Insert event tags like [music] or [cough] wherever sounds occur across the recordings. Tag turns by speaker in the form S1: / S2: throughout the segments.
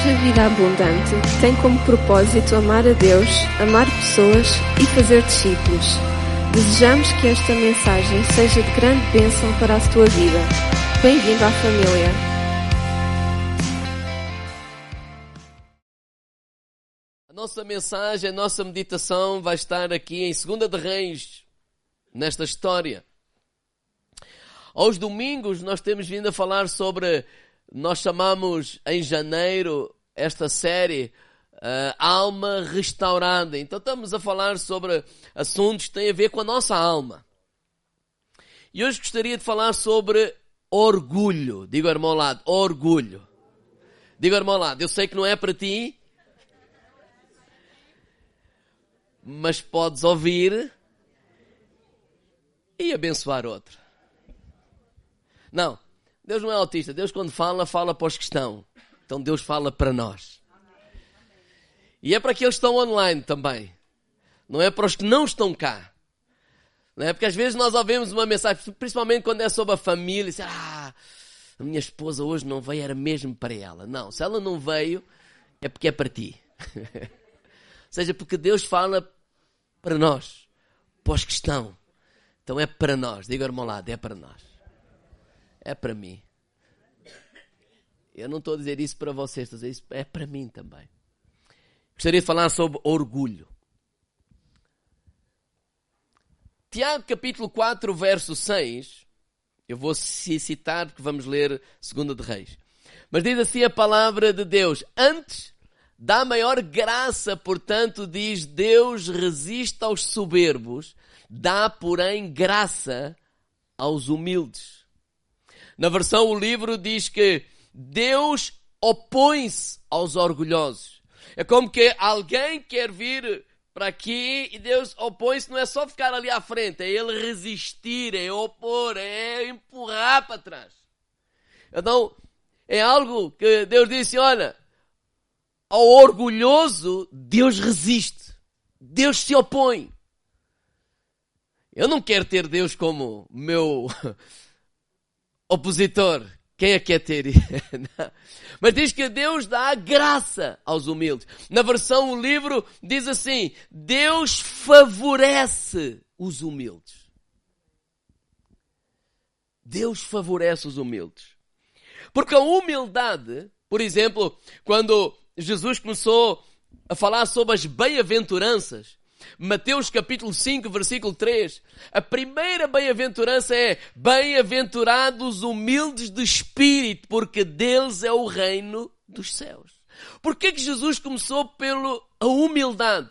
S1: Igreja Vida Abundante tem como propósito amar a Deus, amar pessoas e fazer discípulos. Desejamos que esta mensagem seja de grande bênção para a tua vida. Bem-vindo à família.
S2: A nossa mensagem, a nossa meditação vai estar aqui em Segunda de Reis, nesta história. Aos domingos nós temos vindo a falar sobre nós chamamos em janeiro esta série uh, Alma Restaurada. Então estamos a falar sobre assuntos que têm a ver com a nossa alma. E hoje gostaria de falar sobre orgulho. Digo irmão ao lado, orgulho. Digo irmão ao lado, eu sei que não é para ti, mas podes ouvir e abençoar outro. Não, Deus não é autista. Deus, quando fala, fala para os que estão. Então Deus fala para nós. E é para aqueles que estão online também. Não é para os que não estão cá. Não é? Porque às vezes nós ouvimos uma mensagem, principalmente quando é sobre a família, e diz, ah, a minha esposa hoje não veio, era mesmo para ela. Não, se ela não veio, é porque é para ti. Ou [laughs] seja, porque Deus fala para nós, para os que estão. Então é para nós. Diga, irmão lado, é para nós é para mim. Eu não estou a dizer isso para vocês, estou a dizer isso é para mim também. Gostaria de falar sobre orgulho. Tiago capítulo 4, verso 6. Eu vou citar porque vamos ler segunda de Reis. Mas diz assim a palavra de Deus: Antes dá maior graça, portanto, diz Deus resiste aos soberbos, dá, porém, graça aos humildes. Na versão o livro diz que Deus opõe-se aos orgulhosos. É como que alguém quer vir para aqui e Deus opõe-se, não é só ficar ali à frente, é ele resistir, é opor, é empurrar para trás. Então, é algo que Deus disse: olha, ao orgulhoso, Deus resiste, Deus se opõe. Eu não quero ter Deus como meu [laughs] opositor. Quem é que quer ter? [laughs] Mas diz que Deus dá graça aos humildes. Na versão o livro diz assim: Deus favorece os humildes. Deus favorece os humildes. Porque a humildade, por exemplo, quando Jesus começou a falar sobre as bem-aventuranças, Mateus capítulo 5, versículo 3. A primeira bem-aventurança é: Bem-aventurados humildes de espírito, porque deles é o reino dos céus. Por que que Jesus começou pela humildade?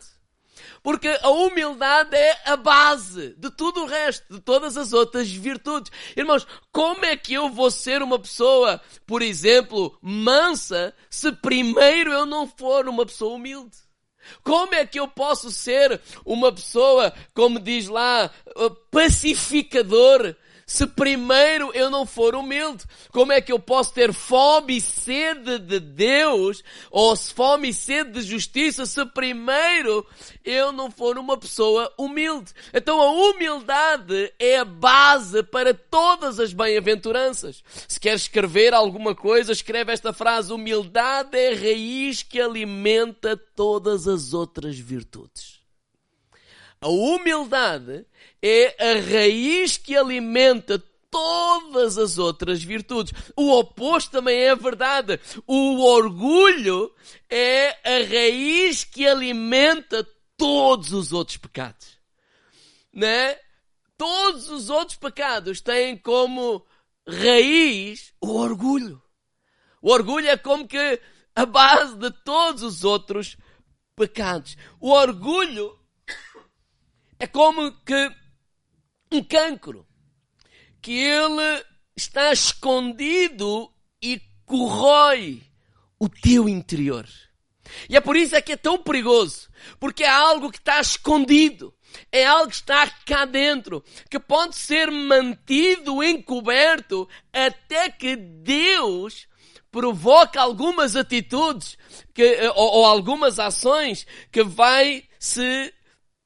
S2: Porque a humildade é a base de tudo o resto, de todas as outras virtudes. Irmãos, como é que eu vou ser uma pessoa, por exemplo, mansa, se primeiro eu não for uma pessoa humilde? Como é que eu posso ser uma pessoa, como diz lá, pacificador, se primeiro eu não for humilde? Como é que eu posso ter fome e sede de Deus, ou fome e sede de justiça, se primeiro eu não for uma pessoa humilde? Então a humildade é a base para todas as bem-aventuranças. Se quer escrever alguma coisa, escreve esta frase: humildade é a raiz que alimenta todas as outras virtudes. A humildade é a raiz que alimenta todas as outras virtudes. O oposto também é verdade. O orgulho é a raiz que alimenta todos os outros pecados. Né? Todos os outros pecados têm como raiz o orgulho. O orgulho é como que a base de todos os outros pecados. O orgulho é como que um cancro que ele está escondido e corrói o teu interior. E é por isso é que é tão perigoso, porque é algo que está escondido, é algo que está cá dentro, que pode ser mantido encoberto até que Deus provoca algumas atitudes que, ou, ou algumas ações que vai se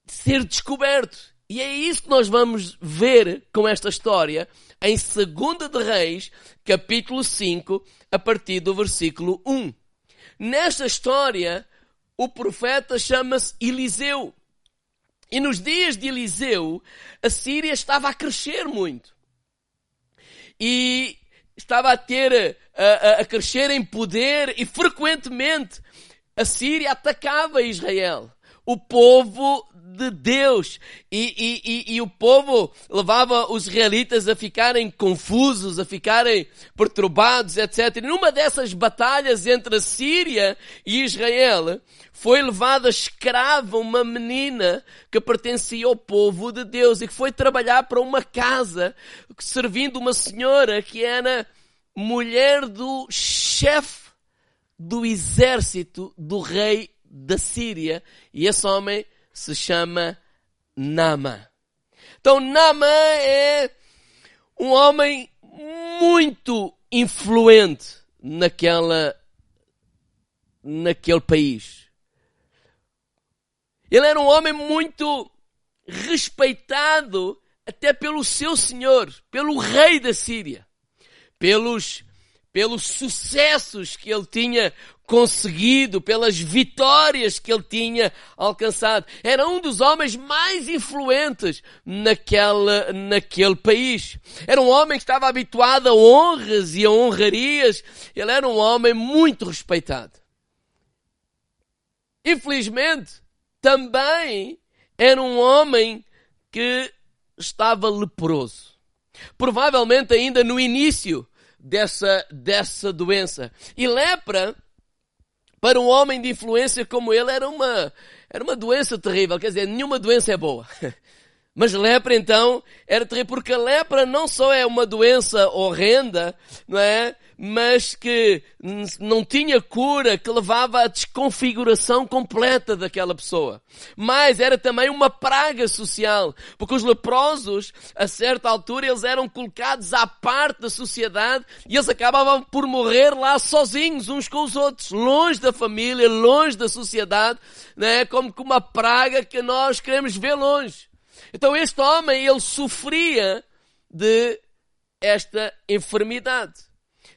S2: ser descoberto. E é isso que nós vamos ver com esta história em 2 de Reis, capítulo 5, a partir do versículo 1. nesta história, o profeta chama-se Eliseu. E nos dias de Eliseu, a Síria estava a crescer muito. E estava a ter, a, a, crescer em poder e frequentemente a Síria atacava Israel. O povo de Deus. E, e, e, e, o povo levava os israelitas a ficarem confusos, a ficarem perturbados, etc. E numa dessas batalhas entre a Síria e Israel, foi levada escrava uma menina que pertencia ao povo de Deus e que foi trabalhar para uma casa servindo uma senhora que era mulher do chefe do exército do rei da Síria. E esse homem se chama Nama. Então, Nama é um homem muito influente naquela, naquele país. Ele era um homem muito respeitado até pelo seu senhor, pelo rei da Síria, pelos, pelos sucessos que ele tinha conseguido, pelas vitórias que ele tinha alcançado. Era um dos homens mais influentes naquela, naquele país. Era um homem que estava habituado a honras e a honrarias. Ele era um homem muito respeitado. Infelizmente, também era um homem que estava leproso. Provavelmente ainda no início dessa, dessa doença. E lepra para um homem de influência como ele era uma, era uma doença terrível. Quer dizer, nenhuma doença é boa. [laughs] Mas lepra então era terrível, porque a lepra não só é uma doença horrenda, não é? Mas que não tinha cura, que levava à desconfiguração completa daquela pessoa. Mas era também uma praga social, porque os leprosos, a certa altura, eles eram colocados à parte da sociedade e eles acabavam por morrer lá sozinhos, uns com os outros, longe da família, longe da sociedade, não é? Como que uma praga que nós queremos ver longe. Então este homem, ele sofria de esta enfermidade.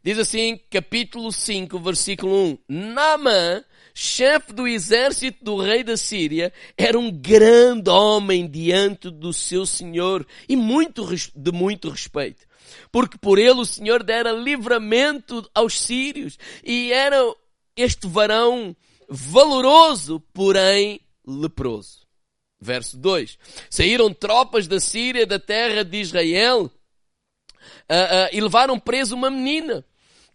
S2: Diz assim, capítulo 5, versículo 1. Naamã, chefe do exército do rei da Síria, era um grande homem diante do seu senhor e muito, de muito respeito. Porque por ele o senhor dera livramento aos sírios e era este varão valoroso, porém leproso. Verso 2. Saíram tropas da Síria, da terra de Israel, uh, uh, e levaram preso uma menina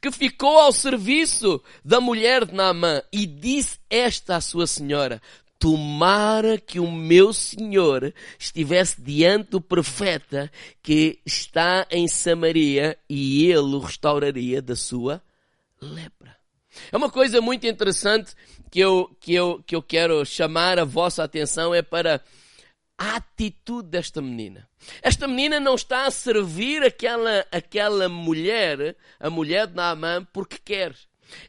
S2: que ficou ao serviço da mulher de Naamã e disse esta à sua senhora, tomara que o meu senhor estivesse diante do profeta que está em Samaria e ele o restauraria da sua lepra. É uma coisa muito interessante que eu, que eu, que eu quero chamar a vossa atenção é para a atitude desta menina. Esta menina não está a servir aquela, aquela mulher, a mulher de Naamã, porque quer.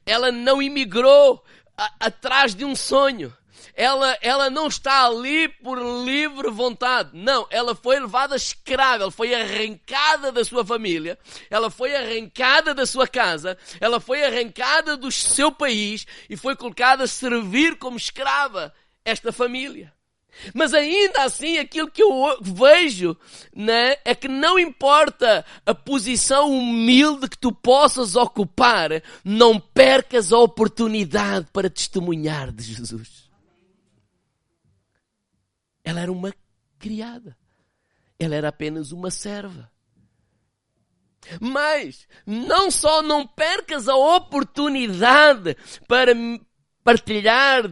S2: Ela não imigrou a, atrás de um sonho ela, ela não está ali por livre vontade. Não, ela foi levada escrava, ela foi arrancada da sua família, ela foi arrancada da sua casa, ela foi arrancada do seu país e foi colocada a servir como escrava esta família. Mas ainda assim, aquilo que eu vejo né, é que não importa a posição humilde que tu possas ocupar, não percas a oportunidade para testemunhar de Jesus. Ela era uma criada. Ela era apenas uma serva. Mas não só não percas a oportunidade para partilhar,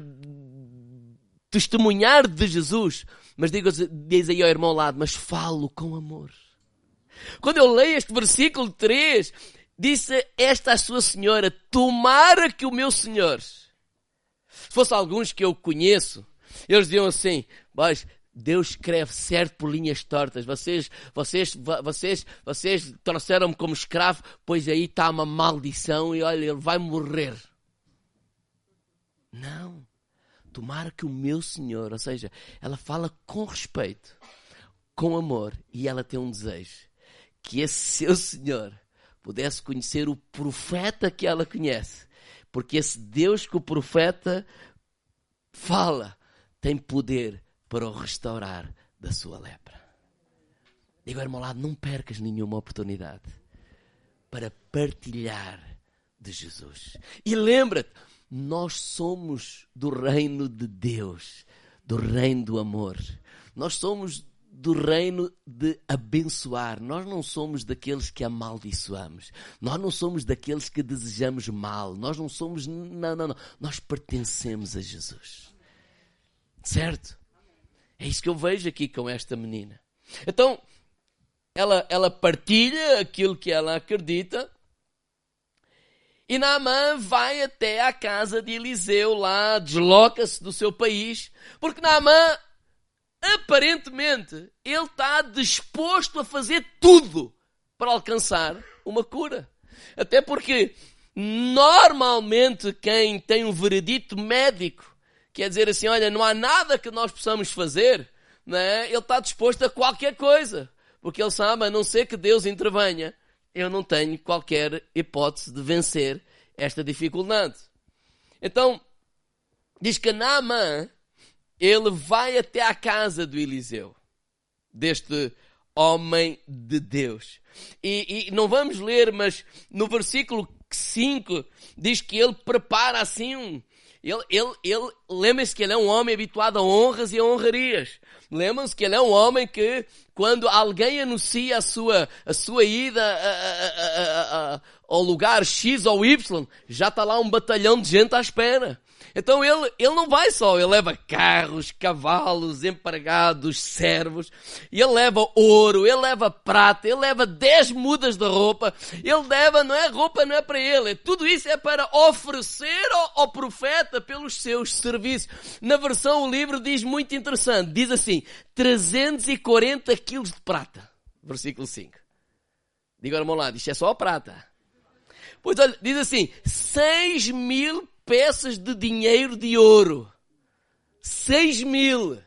S2: testemunhar de Jesus, mas diga, diz aí ao irmão ao lado, mas falo com amor. Quando eu leio este versículo 3, disse esta à sua senhora, tomara que o meu senhor, se fosse alguns que eu conheço, eles diziam assim, mas Deus escreve certo por linhas tortas. Vocês, vocês, vocês, vocês trouxeram-me como escravo, pois aí está uma maldição e olha, ele vai morrer. Não. Tomara que o meu Senhor, ou seja, ela fala com respeito, com amor, e ela tem um desejo. Que esse [laughs] seu Senhor pudesse conhecer o profeta que ela conhece, Porque esse Deus que o profeta fala tem poder para o restaurar da sua lepra. Digo, irmão lado, não percas nenhuma oportunidade para partilhar de Jesus. E lembra-te, nós somos do reino de Deus, do reino do amor. Nós somos do reino de abençoar. Nós não somos daqueles que amaldiçoamos. Nós não somos daqueles que desejamos mal. Nós não somos. Não, não, não. Nós pertencemos a Jesus. Certo? É isso que eu vejo aqui com esta menina. Então, ela, ela partilha aquilo que ela acredita. E Naamã vai até a casa de Eliseu lá, desloca-se do seu país, porque Naamã aparentemente, ele está disposto a fazer tudo para alcançar uma cura. Até porque, normalmente, quem tem um veredito médico, quer dizer assim, olha, não há nada que nós possamos fazer, né? ele está disposto a qualquer coisa. Porque ele sabe, a não ser que Deus intervenha, eu não tenho qualquer hipótese de vencer esta dificuldade. Então, diz que Naamã ele vai até à casa do Eliseu, deste homem de Deus. E, e, não vamos ler, mas no versículo 5 diz que ele prepara assim um. Ele, ele, ele lembra-se que ele é um homem habituado a honras e a honrarias. Lembram-se que ele é um homem que, quando alguém anuncia a sua, a sua ida a, a, a, ao lugar X ou Y, já está lá um batalhão de gente à espera. Então ele, ele não vai só, ele leva carros, cavalos, empregados, servos, ele leva ouro, ele leva prata, ele leva dez mudas de roupa, ele leva, não é roupa, não é para ele, tudo isso é para oferecer ao, ao profeta pelos seus serviços. Na versão o livro diz muito interessante, diz assim, 340 quilos de prata. Versículo 5. Diga ao irmão lá, isto é só prata. Pois olha, diz assim, 6 mil peças de dinheiro de ouro. Seis mil.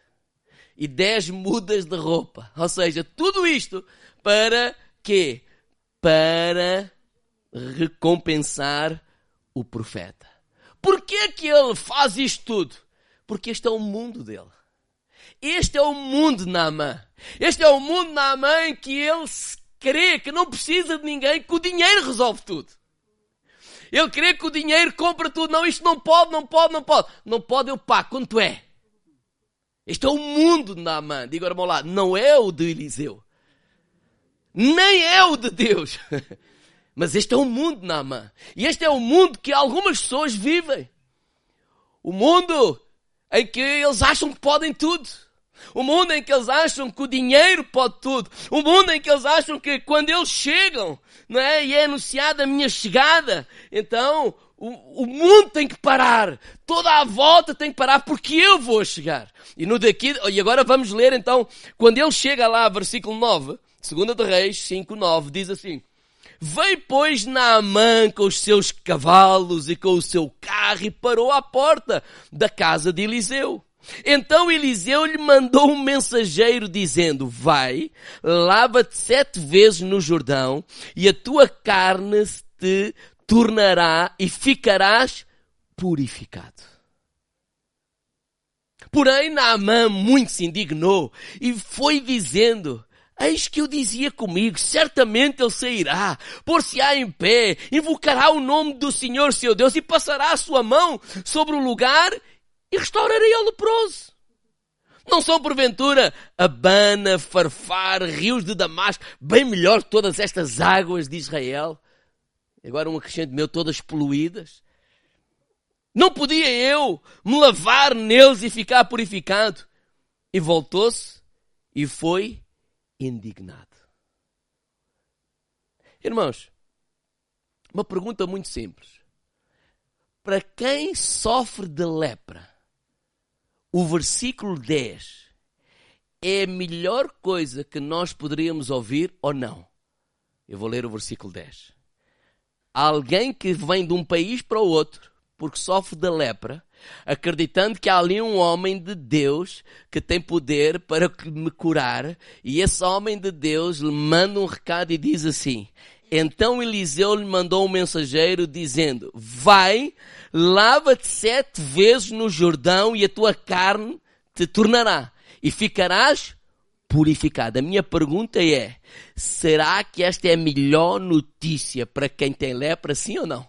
S2: E dez mudas de roupa. Ou seja, tudo isto para quê? Para recompensar o profeta. Por que que ele faz isto tudo? Porque este é o mundo dele. Este é o mundo Naamã. Este é o mundo Naamã em que ele crê que não precisa de ninguém, que o dinheiro resolve tudo. Ele crê que o dinheiro compra tudo. Não, isto não pode, não pode, não pode. Não pode, eu pago. Quanto é? Este é o mundo de Naamã. Diga meu lado, não é o de Eliseu. Nem é o de Deus. [laughs] Mas este é o mundo de Naamã. E este é o mundo que algumas pessoas vivem. O mundo em que eles acham que podem tudo. O mundo em que eles acham que o dinheiro pode tudo. O mundo em que eles acham que quando eles chegam, não é? E é anunciada a minha chegada, então o, o, mundo tem que parar. Toda a volta tem que parar porque eu vou chegar. E no daqui, e agora vamos ler então, quando ele chega lá, versículo 9, 2 de Reis 5, 9, diz assim. Veio, pois, Naamã com os seus cavalos e com o seu carro e parou à porta da casa de Eliseu. Então Eliseu lhe mandou um mensageiro dizendo, vai, lava-te sete vezes no Jordão e a tua carne te tornará e ficarás purificado. Porém, Naamã muito se indignou e foi dizendo, Eis que eu dizia comigo, certamente ele sairá, por-se-á em pé, invocará o nome do Senhor seu Deus e passará a sua mão sobre o lugar e restaurarei ao leproso. Não são porventura Abana, Farfar, rios de Damasco, bem melhor que todas estas águas de Israel? Agora um acrescento meu, todas poluídas. Não podia eu me lavar neles e ficar purificado? E voltou-se e foi indignado. Irmãos, uma pergunta muito simples. Para quem sofre de lepra, o versículo 10 é a melhor coisa que nós poderíamos ouvir ou não? Eu vou ler o versículo 10. Alguém que vem de um país para o outro porque sofre da lepra, acreditando que há ali um homem de Deus que tem poder para me curar, e esse homem de Deus lhe manda um recado e diz assim: Então Eliseu lhe mandou um mensageiro dizendo: Vai, lava-te sete vezes no Jordão e a tua carne te tornará e ficarás purificado. A minha pergunta é: será que esta é a melhor notícia para quem tem lepra, sim ou não?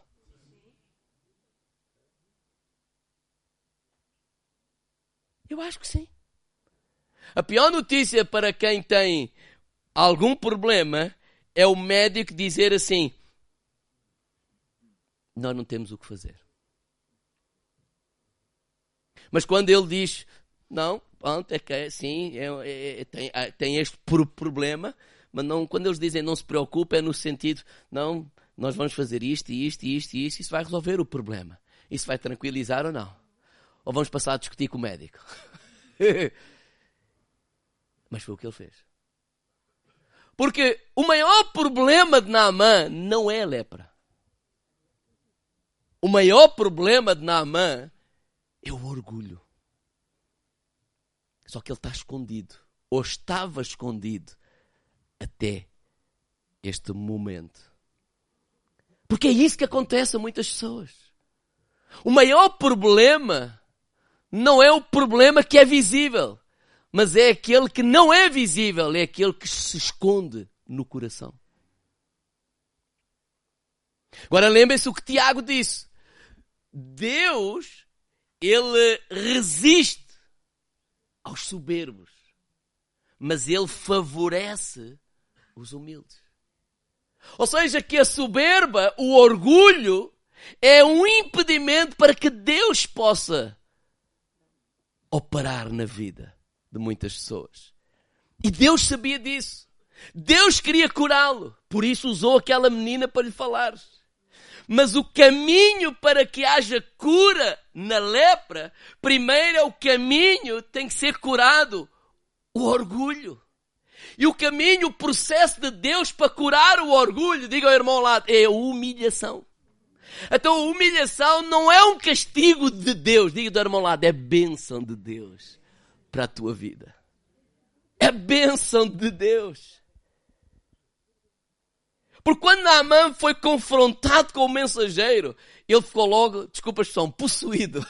S2: Eu acho que sim. A pior notícia para quem tem algum problema é o médico dizer assim: Nós não temos o que fazer. Mas quando ele diz: Não, pronto, é que é, sim, é, é, é tem, é, tem este problema, mas não, quando eles dizem não se preocupe, é no sentido: Não, nós vamos fazer isto, isto, isto isto, isso vai resolver o problema. Isso vai tranquilizar ou não? Ou vamos passar a discutir com o médico? [laughs] Mas foi o que ele fez. Porque o maior problema de Naamã não é a lepra. O maior problema de Naamã é o orgulho. Só que ele está escondido, ou estava escondido, até este momento. Porque é isso que acontece a muitas pessoas. O maior problema não é o problema que é visível, mas é aquele que não é visível, é aquele que se esconde no coração. Agora lembrem-se o que Tiago disse. Deus, ele resiste aos soberbos, mas ele favorece os humildes. Ou seja, que a soberba, o orgulho, é um impedimento para que Deus possa operar na vida de muitas pessoas. E Deus sabia disso. Deus queria curá-lo. Por isso usou aquela menina para lhe falar. Mas o caminho para que haja cura na lepra, primeiro é o caminho tem que ser curado o orgulho. E o caminho, o processo de Deus para curar o orgulho, diga ao irmão lá, é a humilhação. Então a humilhação não é um castigo de Deus, diga do irmão lado, é bênção de Deus para a tua vida. É bênção de Deus. Porque quando Naamã foi confrontado com o mensageiro, ele ficou logo, desculpa a expressão, possuído.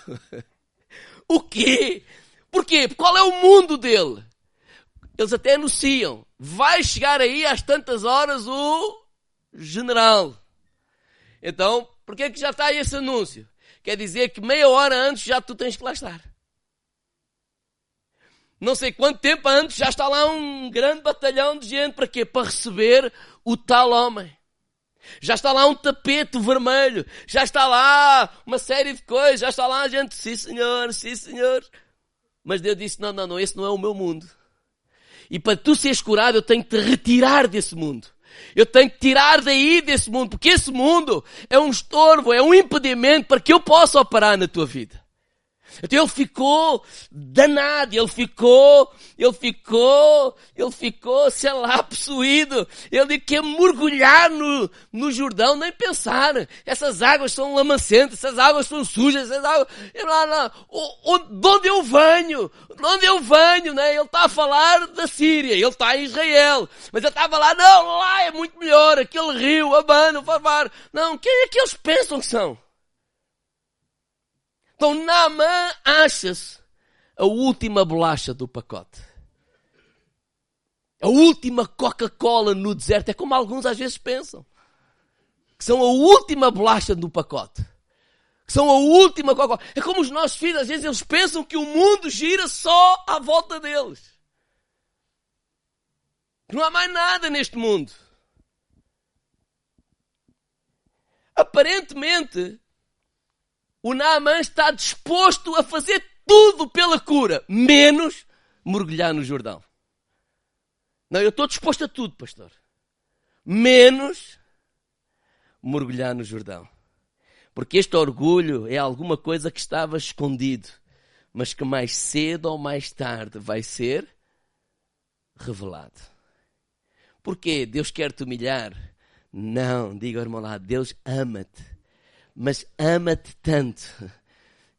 S2: [laughs] o quê? Porquê? Qual é o mundo dele? Eles até anunciam, vai chegar aí às tantas horas o general. Então, por que é que já está aí esse anúncio? Quer dizer que meia hora antes já tu tens que lá estar. Não sei quanto tempo antes já está lá um grande batalhão de gente para quê? Para receber o tal homem. Já está lá um tapete vermelho, já está lá uma série de coisas, já está lá a gente, sim senhor, sim senhor. Mas Deus disse, não, não, não, esse não é o meu mundo. E para tu seres curado, eu tenho que te retirar desse mundo. Eu tenho que tirar daí desse mundo, porque esse mundo é um estorvo, é um impedimento para que eu possa operar na tua vida. Então ele ficou danado, ele ficou, ele ficou, ele ficou, sei lá, [laughs] possuído. Ele quer mergulhar no, no Jordão, nem pensar. Essas águas são lamacentas, essas águas são sujas, essas águas, lá, lá, o, o, de onde eu venho? De onde eu venho, né? Ele está a falar da Síria, ele está em Israel. Mas ele estava lá, não, lá é muito melhor, aquele rio, Abano, Favar. Não, quem é que eles pensam que são? Então Naamã acha-se a última bolacha do pacote. A última Coca-Cola no deserto. É como alguns às vezes pensam. Que são a última bolacha do pacote. Que são a última Coca-Cola. É como os nossos filhos, às vezes eles pensam que o mundo gira só à volta deles. Que não há mais nada neste mundo. Aparentemente, o Naaman está disposto a fazer tudo pela cura, menos mergulhar no Jordão. Não, eu estou disposto a tudo, pastor. Menos mergulhar no Jordão. Porque este orgulho é alguma coisa que estava escondido, mas que mais cedo ou mais tarde vai ser revelado. Porquê? Deus quer te humilhar? Não, diga irmão lá, Deus ama-te mas ama-te tanto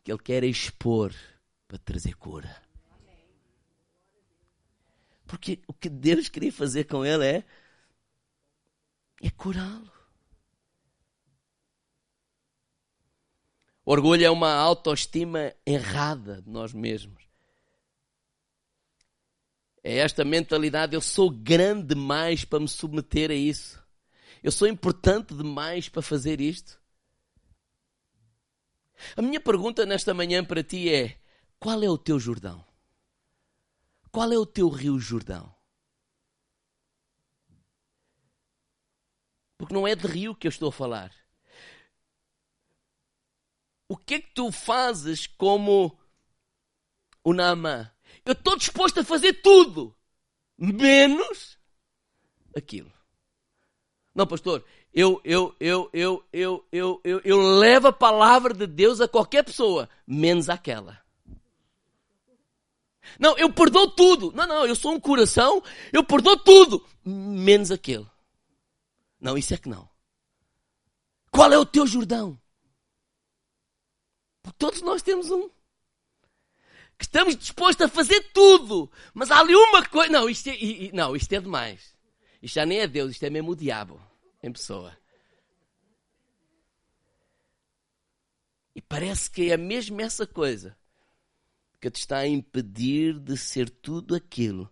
S2: que Ele quer expor para trazer cura. Porque o que Deus queria fazer com ele é é curá-lo. Orgulho é uma autoestima errada de nós mesmos. É esta mentalidade, eu sou grande demais para me submeter a isso. Eu sou importante demais para fazer isto. A minha pergunta nesta manhã para ti é: qual é o teu Jordão? Qual é o teu Rio Jordão? Porque não é de rio que eu estou a falar. O que é que tu fazes como o Naamã? Eu estou disposto a fazer tudo, menos aquilo. Não, pastor, eu, eu, eu, eu, eu, eu, eu, eu levo a palavra de Deus a qualquer pessoa, menos aquela. Não, eu perdoo tudo. Não, não, eu sou um coração, eu perdoo tudo, menos aquele. Não, isso é que não. Qual é o teu Jordão? Todos nós temos um. Que estamos dispostos a fazer tudo. Mas há ali uma coisa. Não, isto é, não, isto é demais. Isto já nem é Deus, isto é mesmo o diabo em pessoa. E parece que é mesmo essa coisa que te está a impedir de ser tudo aquilo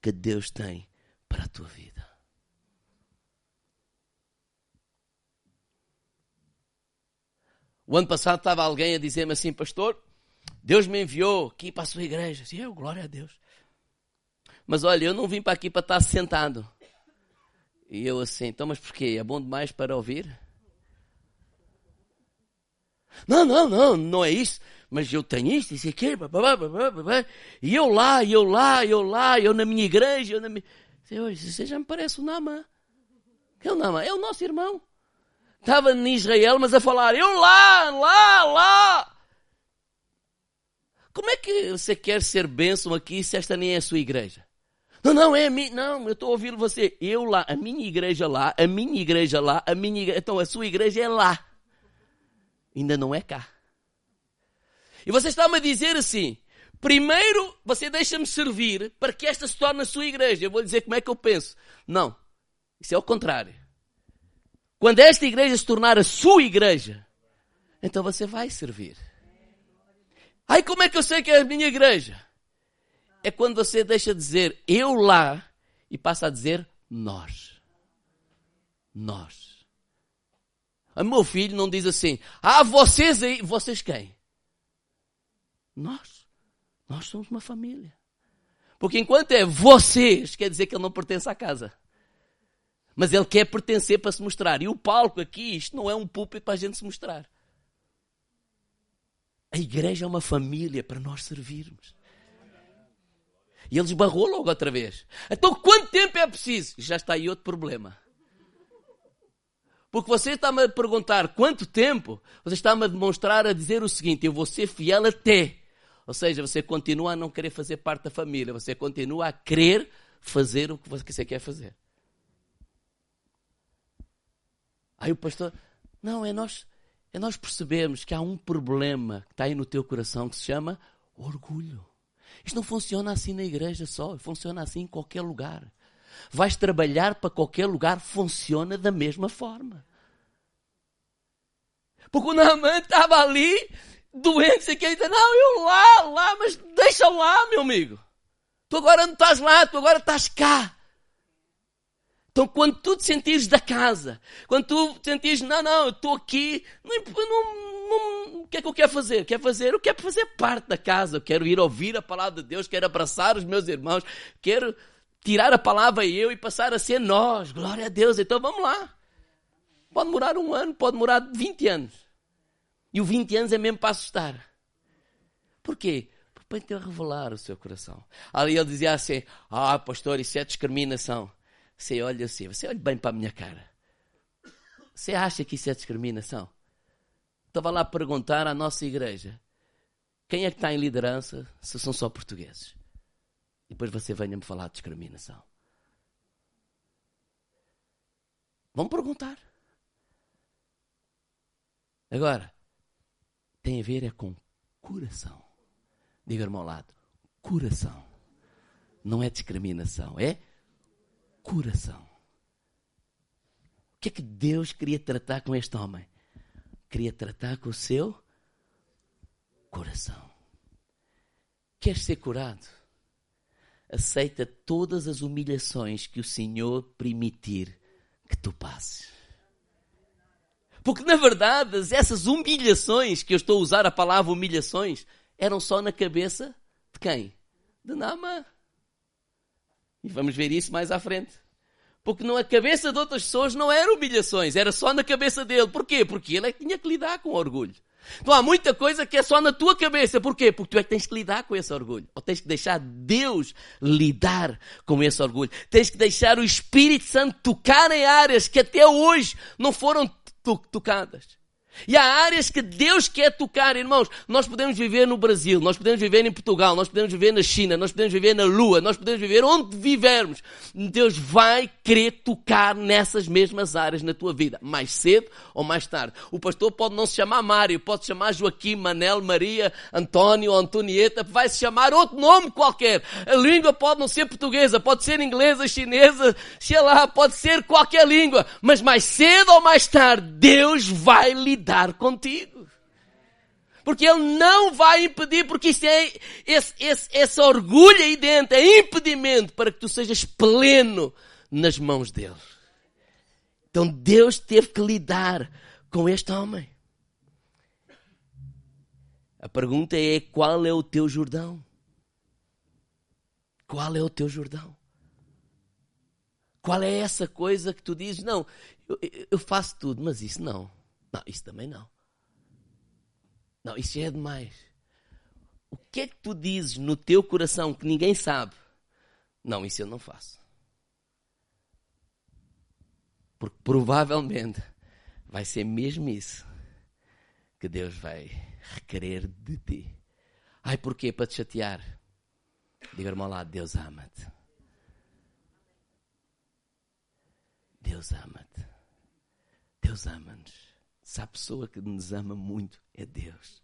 S2: que Deus tem para a tua vida. O ano passado estava alguém a dizer-me assim, pastor, Deus me enviou aqui para a sua igreja. E eu, glória a Deus. Mas olha, eu não vim para aqui para estar sentado. E eu assim, então, mas porquê? É bom demais para ouvir? Não, não, não, não é isso. Mas eu tenho isto, isso aqui, e eu lá, eu lá, eu lá, eu na minha igreja, eu na minha... Você já me parece o Nama. É o Nama? É o nosso irmão. Estava em Israel, mas a falar, eu lá, lá, lá. Como é que você quer ser bênção aqui se esta nem é a sua igreja? Não, não, é minha. Não, eu estou ouvindo você. Eu lá, a minha igreja lá, a minha igreja lá, a minha igreja. Então a sua igreja é lá. Ainda não é cá. E você está-me a dizer assim: primeiro você deixa-me servir para que esta se torne a sua igreja. Eu vou dizer como é que eu penso. Não, isso é o contrário. Quando esta igreja se tornar a sua igreja, então você vai servir. Aí como é que eu sei que é a minha igreja? É quando você deixa de dizer eu lá e passa a dizer nós. Nós. O meu filho não diz assim, ah, vocês aí, vocês quem? Nós. Nós somos uma família. Porque enquanto é vocês, quer dizer que ele não pertence à casa. Mas ele quer pertencer para se mostrar. E o palco aqui, isto não é um púlpito para a gente se mostrar. A igreja é uma família para nós servirmos. E ele esbarrou logo outra vez. Então quanto tempo é preciso? Já está aí outro problema. Porque você está-me a perguntar quanto tempo, você está-me a demonstrar, a dizer o seguinte: eu vou ser fiel até. Ou seja, você continua a não querer fazer parte da família, você continua a querer fazer o que você quer fazer. Aí o pastor, não, é nós, é nós percebemos que há um problema que está aí no teu coração que se chama orgulho. Isto não funciona assim na igreja só, funciona assim em qualquer lugar. Vais trabalhar para qualquer lugar, funciona da mesma forma. Porque o Naaman estava ali, doente, sei que ele não, eu lá, lá, mas deixa lá, meu amigo. Tu agora não estás lá, tu agora estás cá. Então, quando tu te sentires da casa, quando tu te sentires, não, não, eu estou aqui, não, não, não, o que é que eu quero fazer? Quero fazer, eu quero fazer parte da casa, eu quero ir ouvir a palavra de Deus, quero abraçar os meus irmãos, quero tirar a palavra eu e passar a ser nós. Glória a Deus. Então vamos lá. Pode demorar um ano, pode demorar 20 anos. E o 20 anos é mesmo para assustar. Porquê? Porque para revelar o seu coração. Ali ele dizia assim: Ah, pastor, isso é discriminação. Você olha assim, você olha bem para a minha cara. Você acha que isso é discriminação? Estava lá a perguntar à nossa igreja: quem é que está em liderança se são só portugueses? E depois você venha-me falar de discriminação. Vamos perguntar. Agora, tem a ver é com coração. Diga-me ao lado: coração. Não é discriminação, é coração. que é que Deus queria tratar com este homem? Queria tratar com o seu coração. Queres ser curado? Aceita todas as humilhações que o Senhor permitir que tu passes. Porque na verdade, essas humilhações, que eu estou a usar a palavra humilhações, eram só na cabeça de quem? De Nama. E vamos ver isso mais à frente. Porque na cabeça de outras pessoas não eram humilhações, era só na cabeça dele. Porquê? Porque ele é que tinha que lidar com orgulho. Então há muita coisa que é só na tua cabeça. Porquê? Porque tu é que tens que lidar com esse orgulho. Ou tens que deixar Deus lidar com esse orgulho. Tens que deixar o Espírito Santo tocar em áreas que até hoje não foram tocadas. E há áreas que Deus quer tocar, irmãos. Nós podemos viver no Brasil, nós podemos viver em Portugal, nós podemos viver na China, nós podemos viver na Lua, nós podemos viver onde vivermos. Deus vai querer tocar nessas mesmas áreas na tua vida, mais cedo ou mais tarde. O pastor pode não se chamar Mário, pode se chamar Joaquim, Manel, Maria, António, Antonieta, vai se chamar outro nome qualquer. A língua pode não ser portuguesa, pode ser inglesa, chinesa, sei lá, pode ser qualquer língua, mas mais cedo ou mais tarde, Deus vai lhe lidar contigo. Porque Ele não vai impedir, porque isso é, esse, esse, esse orgulho aí dentro é impedimento para que tu sejas pleno nas mãos dele. Então Deus teve que lidar com este homem. A pergunta é: qual é o teu Jordão? Qual é o teu Jordão? Qual é essa coisa que tu dizes? Não, eu, eu faço tudo, mas isso não. Não, isso também não. Não, isso já é demais. O que é que tu dizes no teu coração que ninguém sabe? Não, isso eu não faço. Porque provavelmente vai ser mesmo isso que Deus vai requerer de ti. Ai, porquê? Para te chatear. Diga-me ao lado, Deus ama-te. Deus ama-te. Deus ama-nos. Se a pessoa que nos ama muito é Deus.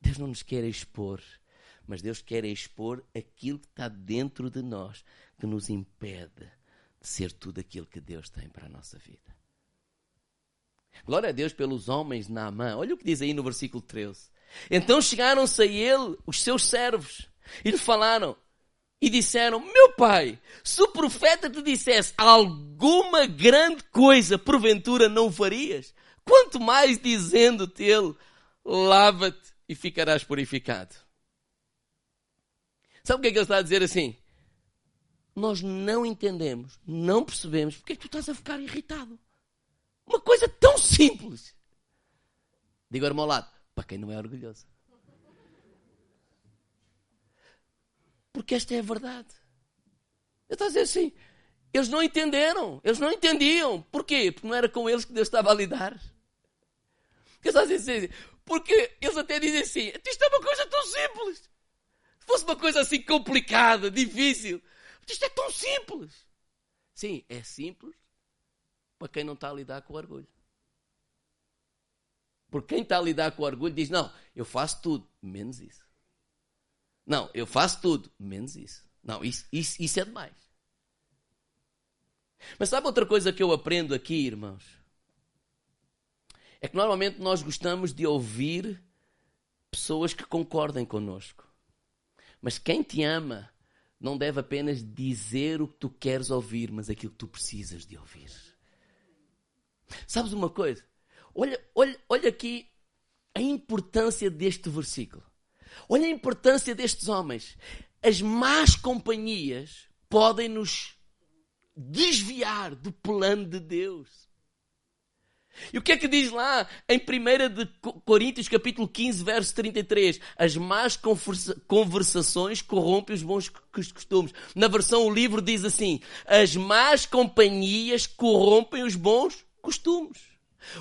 S2: Deus não nos quer expor, mas Deus quer expor aquilo que está dentro de nós, que nos impede de ser tudo aquilo que Deus tem para a nossa vida. Glória a Deus pelos homens na Naamã. Olha o que diz aí no versículo 13. Então chegaram-se a ele os seus servos e lhe falaram e disseram: Meu pai, se o profeta te dissesse alguma grande coisa, porventura não farias? Quanto mais dizendo-te ele, lava-te e ficarás purificado. Sabe o que é que ele está a dizer assim? Nós não entendemos, não percebemos porque é que tu estás a ficar irritado. Uma coisa tão simples. Digo ao lado, para quem não é orgulhoso. Porque esta é a verdade. Ele está a dizer assim, eles não entenderam, eles não entendiam. Porquê? Porque não era com eles que Deus estava a lidar. Porque porque eles até dizem assim: isto é uma coisa tão simples. Se fosse uma coisa assim complicada, difícil, isto é tão simples. Sim, é simples para quem não está a lidar com o orgulho. Porque quem está a lidar com o orgulho diz: não, eu faço tudo, menos isso. Não, eu faço tudo, menos isso. Não, isso, isso, isso é demais. Mas sabe outra coisa que eu aprendo aqui, irmãos? É que normalmente nós gostamos de ouvir pessoas que concordem connosco. Mas quem te ama não deve apenas dizer o que tu queres ouvir, mas aquilo que tu precisas de ouvir. Sabes uma coisa? Olha, olha, olha aqui a importância deste versículo. Olha a importância destes homens. As más companhias podem nos desviar do plano de Deus. E o que é que diz lá em 1 de Coríntios capítulo 15, verso 33? As más conversações corrompem os bons costumes. Na versão o livro diz assim: as más companhias corrompem os bons costumes.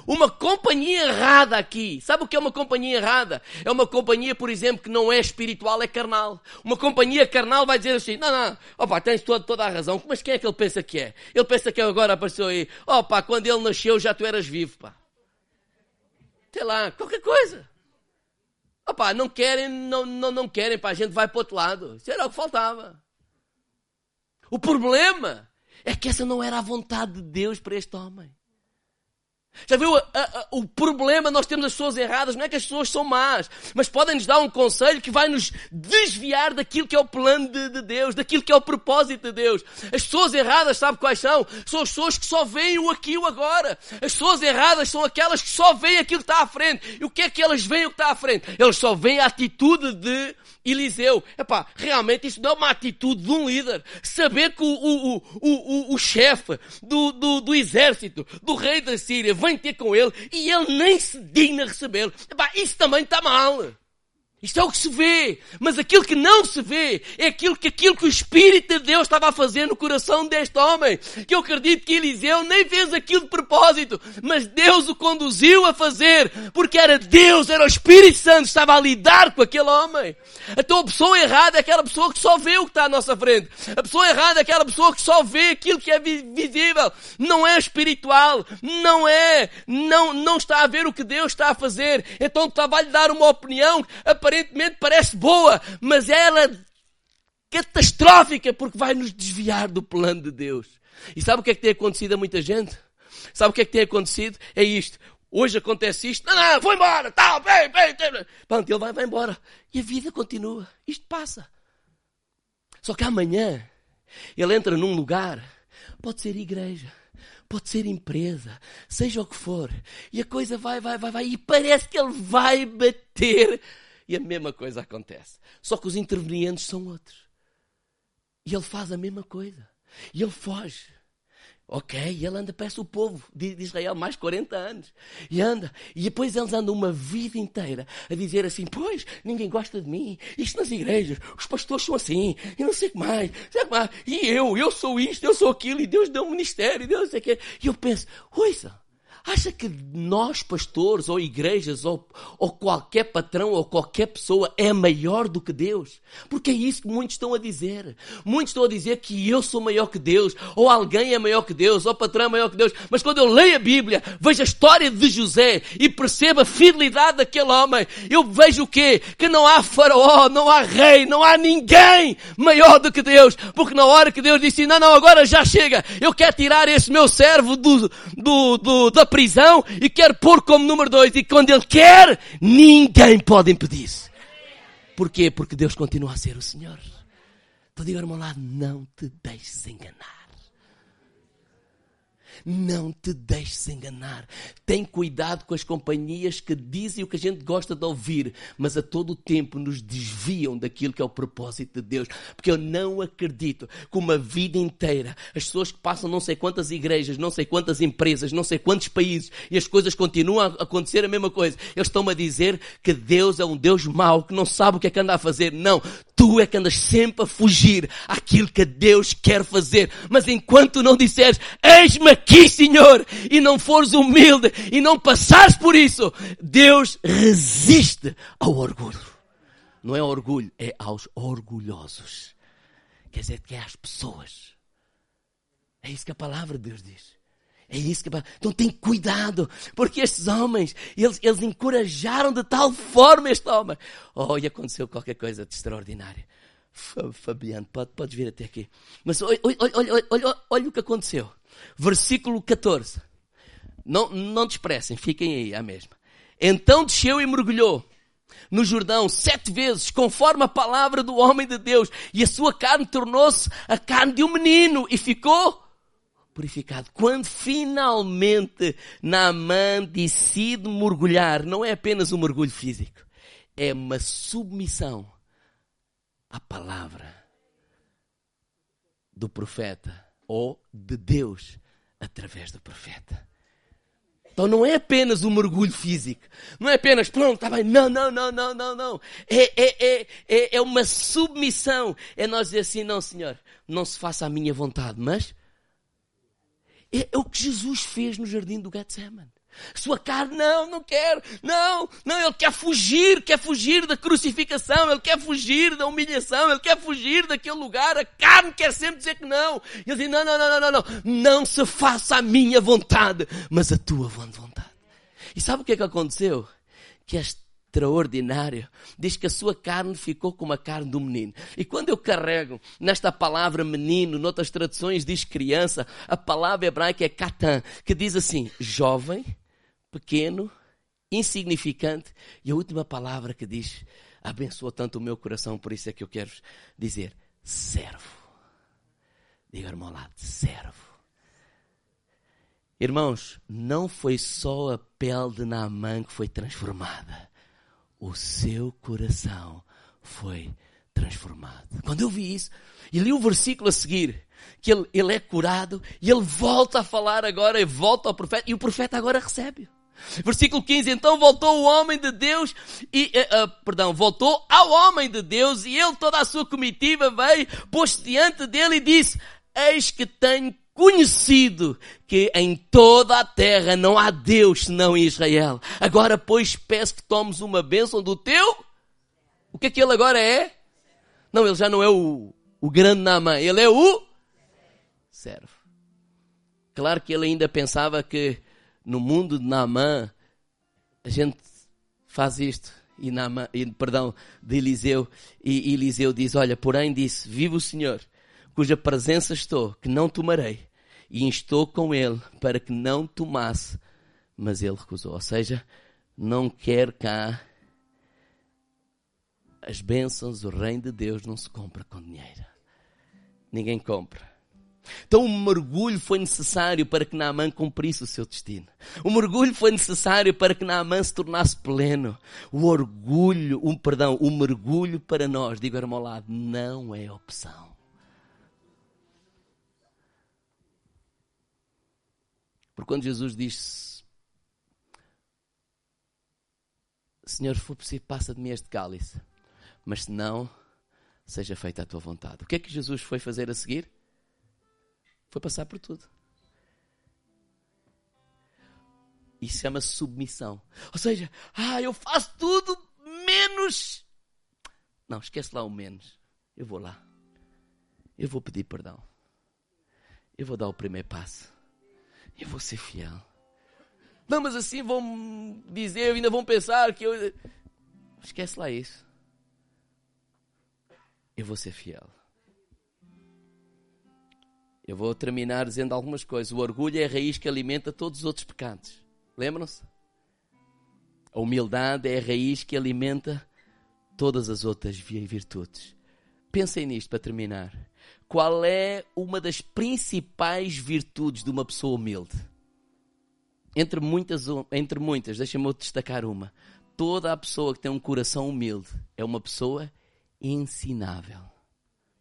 S2: Uma companhia errada aqui. Sabe o que é uma companhia errada? É uma companhia, por exemplo, que não é espiritual, é carnal. Uma companhia carnal vai dizer assim: não, não, opa, tens toda, toda a razão. Mas quem é que ele pensa que é? Ele pensa que agora apareceu aí. Opa, quando ele nasceu já tu eras vivo, pá. Sei lá, qualquer coisa. Opa, não querem, não, não, não querem, pá, a gente vai para outro lado. Isso era o que faltava. O problema é que essa não era a vontade de Deus para este homem. Já viu a, a, o problema? Nós temos as pessoas erradas, não é que as pessoas são más, mas podem nos dar um conselho que vai nos desviar daquilo que é o plano de, de Deus, daquilo que é o propósito de Deus. As pessoas erradas, sabe quais são? São as pessoas que só veem o aqui e o agora. As pessoas erradas são aquelas que só veem aquilo que está à frente. E o que é que elas veem o que está à frente? Elas só veem a atitude de Eliseu. Epá, realmente isso não é uma atitude de um líder. Saber que o, o, o, o, o chefe do, do, do exército, do rei da Síria, vem ter com ele e ele nem se digna recebê-lo. Isso também está mal. Isto é o que se vê, mas aquilo que não se vê é aquilo que, aquilo que o Espírito de Deus estava a fazer no coração deste homem. Que eu acredito que Eliseu nem fez aquilo de propósito, mas Deus o conduziu a fazer, porque era Deus, era o Espírito Santo que estava a lidar com aquele homem. Então a pessoa errada é aquela pessoa que só vê o que está à nossa frente. A pessoa errada é aquela pessoa que só vê aquilo que é visível. Não é espiritual, não é, não, não está a ver o que Deus está a fazer. Então estava a lhe dar uma opinião aparentemente parece boa, mas ela é catastrófica porque vai nos desviar do plano de Deus. E sabe o que é que tem acontecido a muita gente? Sabe o que é que tem acontecido? É isto. Hoje acontece isto. Não, não, vou embora. Tal, bem, bem, bem. Pronto, ele vai, vai embora. E a vida continua. Isto passa. Só que amanhã ele entra num lugar. Pode ser igreja. Pode ser empresa. Seja o que for. E a coisa vai, vai, vai, vai. E parece que ele vai bater e a mesma coisa acontece. Só que os intervenientes são outros. E ele faz a mesma coisa. E ele foge. Ok, e ele anda, parece o povo de Israel, mais 40 anos. E anda. E depois eles andam uma vida inteira a dizer assim: Pois, ninguém gosta de mim. Isto nas igrejas, os pastores são assim. E não sei o que mais. Sei que mais. E eu, eu sou isto, eu sou aquilo. E Deus deu um ministério. Deus não sei o que. E eu penso: Ouça, Acha que nós, pastores, ou igrejas, ou, ou qualquer patrão, ou qualquer pessoa é maior do que Deus? Porque é isso que muitos estão a dizer. Muitos estão a dizer que eu sou maior que Deus, ou alguém é maior que Deus, ou o patrão é maior que Deus. Mas quando eu leio a Bíblia, vejo a história de José e percebo a fidelidade daquele homem, eu vejo o quê? Que não há faraó, não há rei, não há ninguém maior do que Deus. Porque na hora que Deus disse, não, não, agora já chega, eu quero tirar esse meu servo do, do, do da prisão e quer pôr como número dois. E quando ele quer, ninguém pode impedir. Porquê? Porque Deus continua a ser o Senhor. Então diga ao meu lado, não te deixes enganar. Não te deixes enganar. Tem cuidado com as companhias que dizem o que a gente gosta de ouvir, mas a todo o tempo nos desviam daquilo que é o propósito de Deus. Porque eu não acredito que uma vida inteira, as pessoas que passam não sei quantas igrejas, não sei quantas empresas, não sei quantos países, e as coisas continuam a acontecer a mesma coisa, eles estão-me a dizer que Deus é um Deus mau, que não sabe o que é que anda a fazer. Não. Tu é que andas sempre a fugir àquilo que Deus quer fazer. Mas enquanto não disseres, eis-me aqui, Senhor, e não fores humilde e não passares por isso, Deus resiste ao orgulho. Não é orgulho, é aos orgulhosos. Quer dizer, que é às pessoas. É isso que a palavra de Deus diz. É isso que. Então tem cuidado, porque estes homens, eles, eles encorajaram de tal forma este homem. Oh, e aconteceu qualquer coisa de extraordinário. Fabiano, pode, pode vir até aqui. Mas olha, olha, olha, olha, o que aconteceu. Versículo 14. Não, não despressem, fiquem aí à mesma. Então desceu e mergulhou no Jordão sete vezes, conforme a palavra do homem de Deus, e a sua carne tornou-se a carne de um menino e ficou purificado. Quando finalmente Naamã decide mergulhar, não é apenas um mergulho físico, é uma submissão à palavra do profeta ou de Deus através do profeta. Então não é apenas um mergulho físico. Não é apenas, pronto, está bem. Não, não, não, não, não, não. É, é, é, é, é uma submissão. É nós dizer assim, não, Senhor, não se faça a minha vontade, mas é, é o que Jesus fez no jardim do Getsemane. Sua carne, não, não quer, não, não, ele quer fugir, quer fugir da crucificação, ele quer fugir da humilhação, ele quer fugir daquele lugar, a carne quer sempre dizer que não. E ele diz, não, não, não, não, não, não, não se faça a minha vontade, mas a tua vontade. E sabe o que é que aconteceu? Que este extraordinário. Diz que a sua carne ficou como a carne do menino. E quando eu carrego nesta palavra menino, noutras traduções diz criança, a palavra hebraica é katan, que diz assim, jovem, pequeno, insignificante, e a última palavra que diz abençoou tanto o meu coração, por isso é que eu quero dizer servo. Diga, irmão, lá, servo. Irmãos, não foi só a pele de Naamã que foi transformada. O seu coração foi transformado. Quando eu vi isso, e li o versículo a seguir, que ele, ele é curado, e ele volta a falar agora, e volta ao profeta, e o profeta agora recebe. Versículo 15, então voltou o homem de Deus, e, uh, perdão, voltou ao homem de Deus, e ele, toda a sua comitiva, veio, pôs-se diante dele e disse, eis que tenho conhecido que em toda a terra não há Deus senão Israel. Agora, pois, peço que tomes uma bênção do teu. O que é que ele agora é? Não, ele já não é o, o grande Naamã, ele é o servo. Claro que ele ainda pensava que no mundo de Naamã a gente faz isto. E, Naamã, e perdão, de Eliseu. E Eliseu diz, olha, porém disse, viva o Senhor, cuja presença estou, que não tomarei e instou com ele para que não tomasse, mas ele recusou. Ou seja, não quer cá as bênçãos, o reino de Deus não se compra com dinheiro. Ninguém compra. Então um mergulho foi necessário para que Naamã cumprisse o seu destino. O mergulho foi necessário para que Naamã se tornasse pleno. O orgulho, um perdão, o mergulho para nós, digo ao lado, não é opção. Porque quando Jesus disse: Senhor, se for possível, passa de mim este cálice, mas se não, seja feita a tua vontade. O que é que Jesus foi fazer a seguir? Foi passar por tudo. Isso chama submissão. Ou seja, ah, eu faço tudo menos. Não, esquece lá o menos. Eu vou lá. Eu vou pedir perdão. Eu vou dar o primeiro passo. Eu vou ser fiel. Não, mas assim vão dizer, ainda vão pensar que eu. Esquece lá isso. Eu vou ser fiel. Eu vou terminar dizendo algumas coisas. O orgulho é a raiz que alimenta todos os outros pecados. Lembram-se? A humildade é a raiz que alimenta todas as outras virtudes. Pensem nisto para terminar qual é uma das principais virtudes de uma pessoa humilde? Entre muitas, entre muitas, deixa-me destacar uma. Toda a pessoa que tem um coração humilde é uma pessoa ensinável.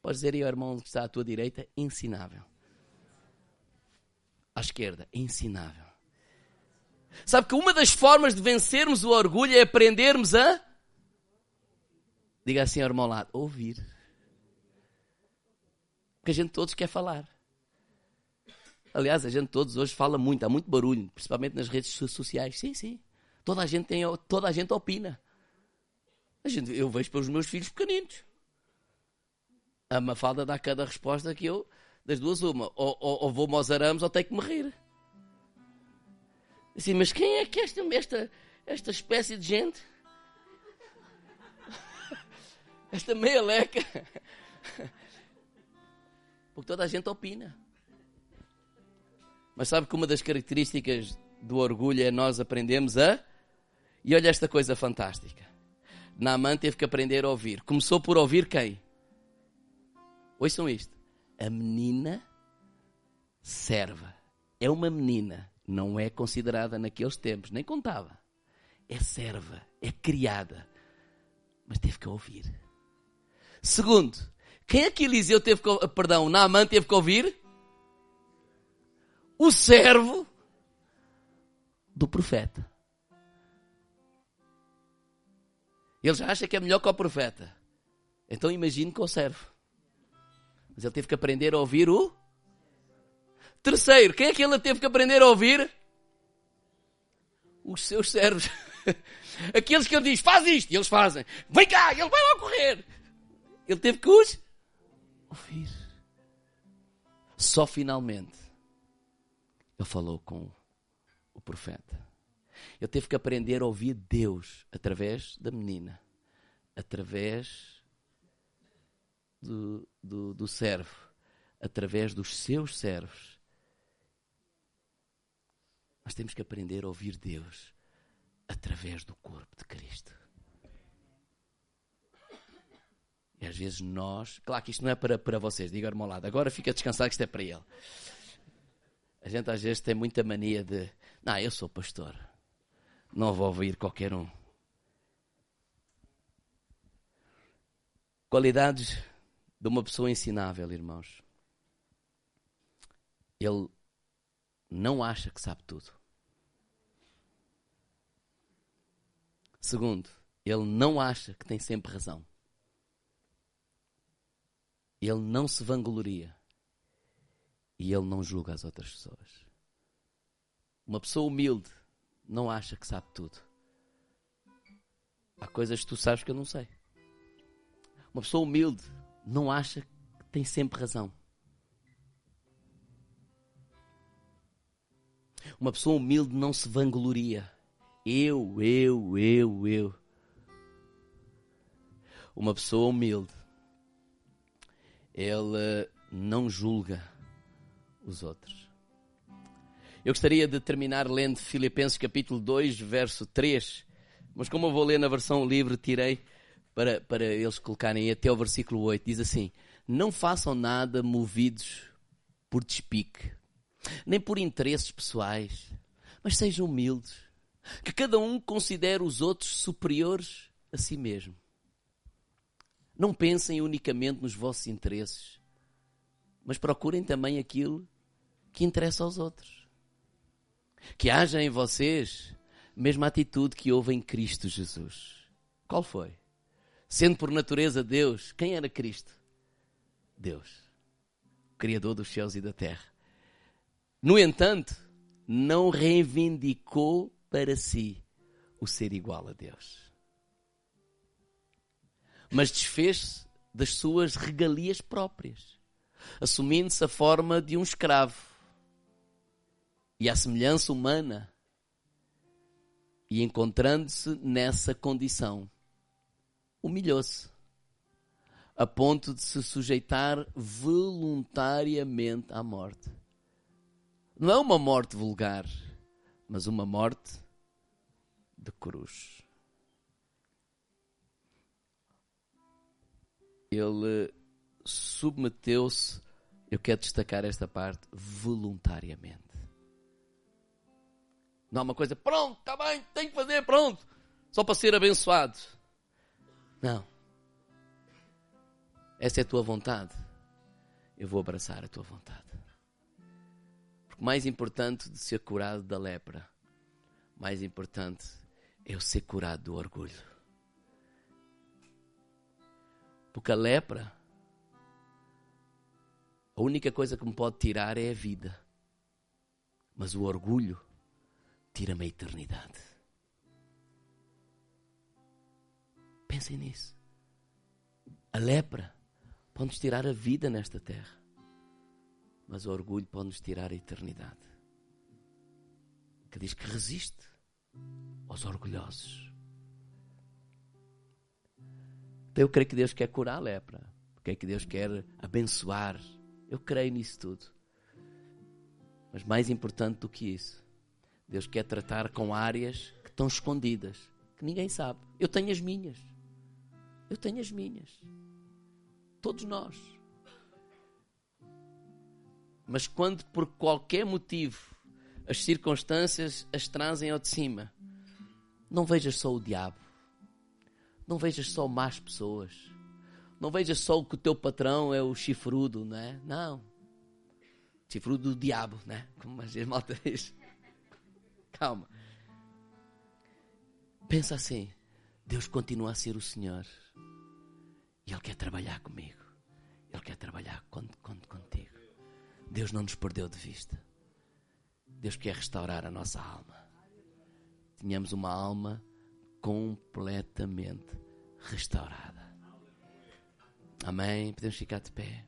S2: Podes dizer aí ao irmão que está à tua direita, ensinável. À esquerda, ensinável. Sabe que uma das formas de vencermos o orgulho é aprendermos a. Diga assim ao irmão lado: ouvir que a gente todos quer falar. Aliás, a gente todos hoje fala muito, há muito barulho, principalmente nas redes sociais. Sim, sim. Toda a gente tem, toda a gente opina. A gente, eu vejo pelos meus filhos pequeninos. A Mafalda dá cada resposta que eu, das duas, uma. Ou, ou, ou vou-me aos arames ou tenho que me rir. Assim, mas quem é que esta, esta, esta espécie de gente? [laughs] Esta meia leca. Porque toda a gente opina. Mas sabe que uma das características do orgulho é nós aprendemos a. E olha esta coisa fantástica. Naaman teve que aprender a ouvir. Começou por ouvir quem? Ouçam isto. A menina serva. É uma menina. Não é considerada naqueles tempos, nem contava. É serva, é criada. Mas teve que ouvir. Segundo, quem é que Eliseu teve que, perdão, Naamã teve que ouvir? O servo do profeta. Ele já acha que é melhor que o profeta. Então imagine com o servo. Mas ele teve que aprender a ouvir o. Terceiro, quem é que ele teve que aprender a ouvir? Os seus servos. [laughs] Aqueles que ele diz, faz isto, e eles fazem. Vem cá, ele vai lá correr. Ele teve que os ouvir. Só finalmente ele falou com o profeta. Ele teve que aprender a ouvir Deus através da menina, através do, do, do servo, através dos seus servos. Nós temos que aprender a ouvir Deus através do corpo de Cristo. E às vezes nós. Claro que isto não é para, para vocês, diga ao lado. Agora fica descansado que isto é para ele. A gente às vezes tem muita mania de. Não, eu sou pastor. Não vou ouvir qualquer um. Qualidades de uma pessoa ensinável, irmãos. Ele não acha que sabe tudo. Segundo, ele não acha que tem sempre razão. Ele não se vangloria. E ele não julga as outras pessoas. Uma pessoa humilde não acha que sabe tudo. Há coisas que tu sabes que eu não sei. Uma pessoa humilde não acha que tem sempre razão. Uma pessoa humilde não se vangloria. Eu, eu, eu, eu. Uma pessoa humilde ele não julga os outros. Eu gostaria de terminar lendo Filipenses capítulo 2, verso 3, mas como eu vou ler na versão livre, tirei para, para eles colocarem até o versículo 8. Diz assim: Não façam nada movidos por despique, nem por interesses pessoais, mas sejam humildes. Que cada um considere os outros superiores a si mesmo. Não pensem unicamente nos vossos interesses, mas procurem também aquilo que interessa aos outros. Que haja em vocês a mesma atitude que houve em Cristo Jesus. Qual foi? Sendo por natureza Deus, quem era Cristo? Deus, Criador dos céus e da terra. No entanto, não reivindicou para si o ser igual a Deus mas desfez-se das suas regalias próprias, assumindo-se a forma de um escravo e a semelhança humana, e encontrando-se nessa condição, humilhou-se a ponto de se sujeitar voluntariamente à morte. Não é uma morte vulgar, mas uma morte de cruz. Ele submeteu-se, eu quero destacar esta parte, voluntariamente. Não é uma coisa, pronto, está bem, tenho que fazer, pronto, só para ser abençoado. Não. Essa é a tua vontade. Eu vou abraçar a tua vontade. Porque mais importante de ser curado da lepra, mais importante é eu ser curado do orgulho. Porque a lepra, a única coisa que me pode tirar é a vida. Mas o orgulho tira-me a eternidade. Pensem nisso. A lepra pode-nos tirar a vida nesta terra. Mas o orgulho pode-nos tirar a eternidade. Que diz que resiste aos orgulhosos. Então eu creio que Deus quer curar a lepra. Creio que Deus quer abençoar. Eu creio nisso tudo. Mas mais importante do que isso, Deus quer tratar com áreas que estão escondidas, que ninguém sabe. Eu tenho as minhas. Eu tenho as minhas. Todos nós. Mas quando por qualquer motivo as circunstâncias as trazem ao de cima, não vejas só o diabo. Não vejas só más pessoas. Não vejas só que o teu patrão é o chifrudo, não é? Não. Chifrudo do diabo, né? Como as malta diz. Calma. Pensa assim. Deus continua a ser o Senhor. E Ele quer trabalhar comigo. Ele quer trabalhar con, con, contigo. Deus não nos perdeu de vista. Deus quer restaurar a nossa alma. Tínhamos uma alma completamente restaurada. Amém. Podemos ficar de pé.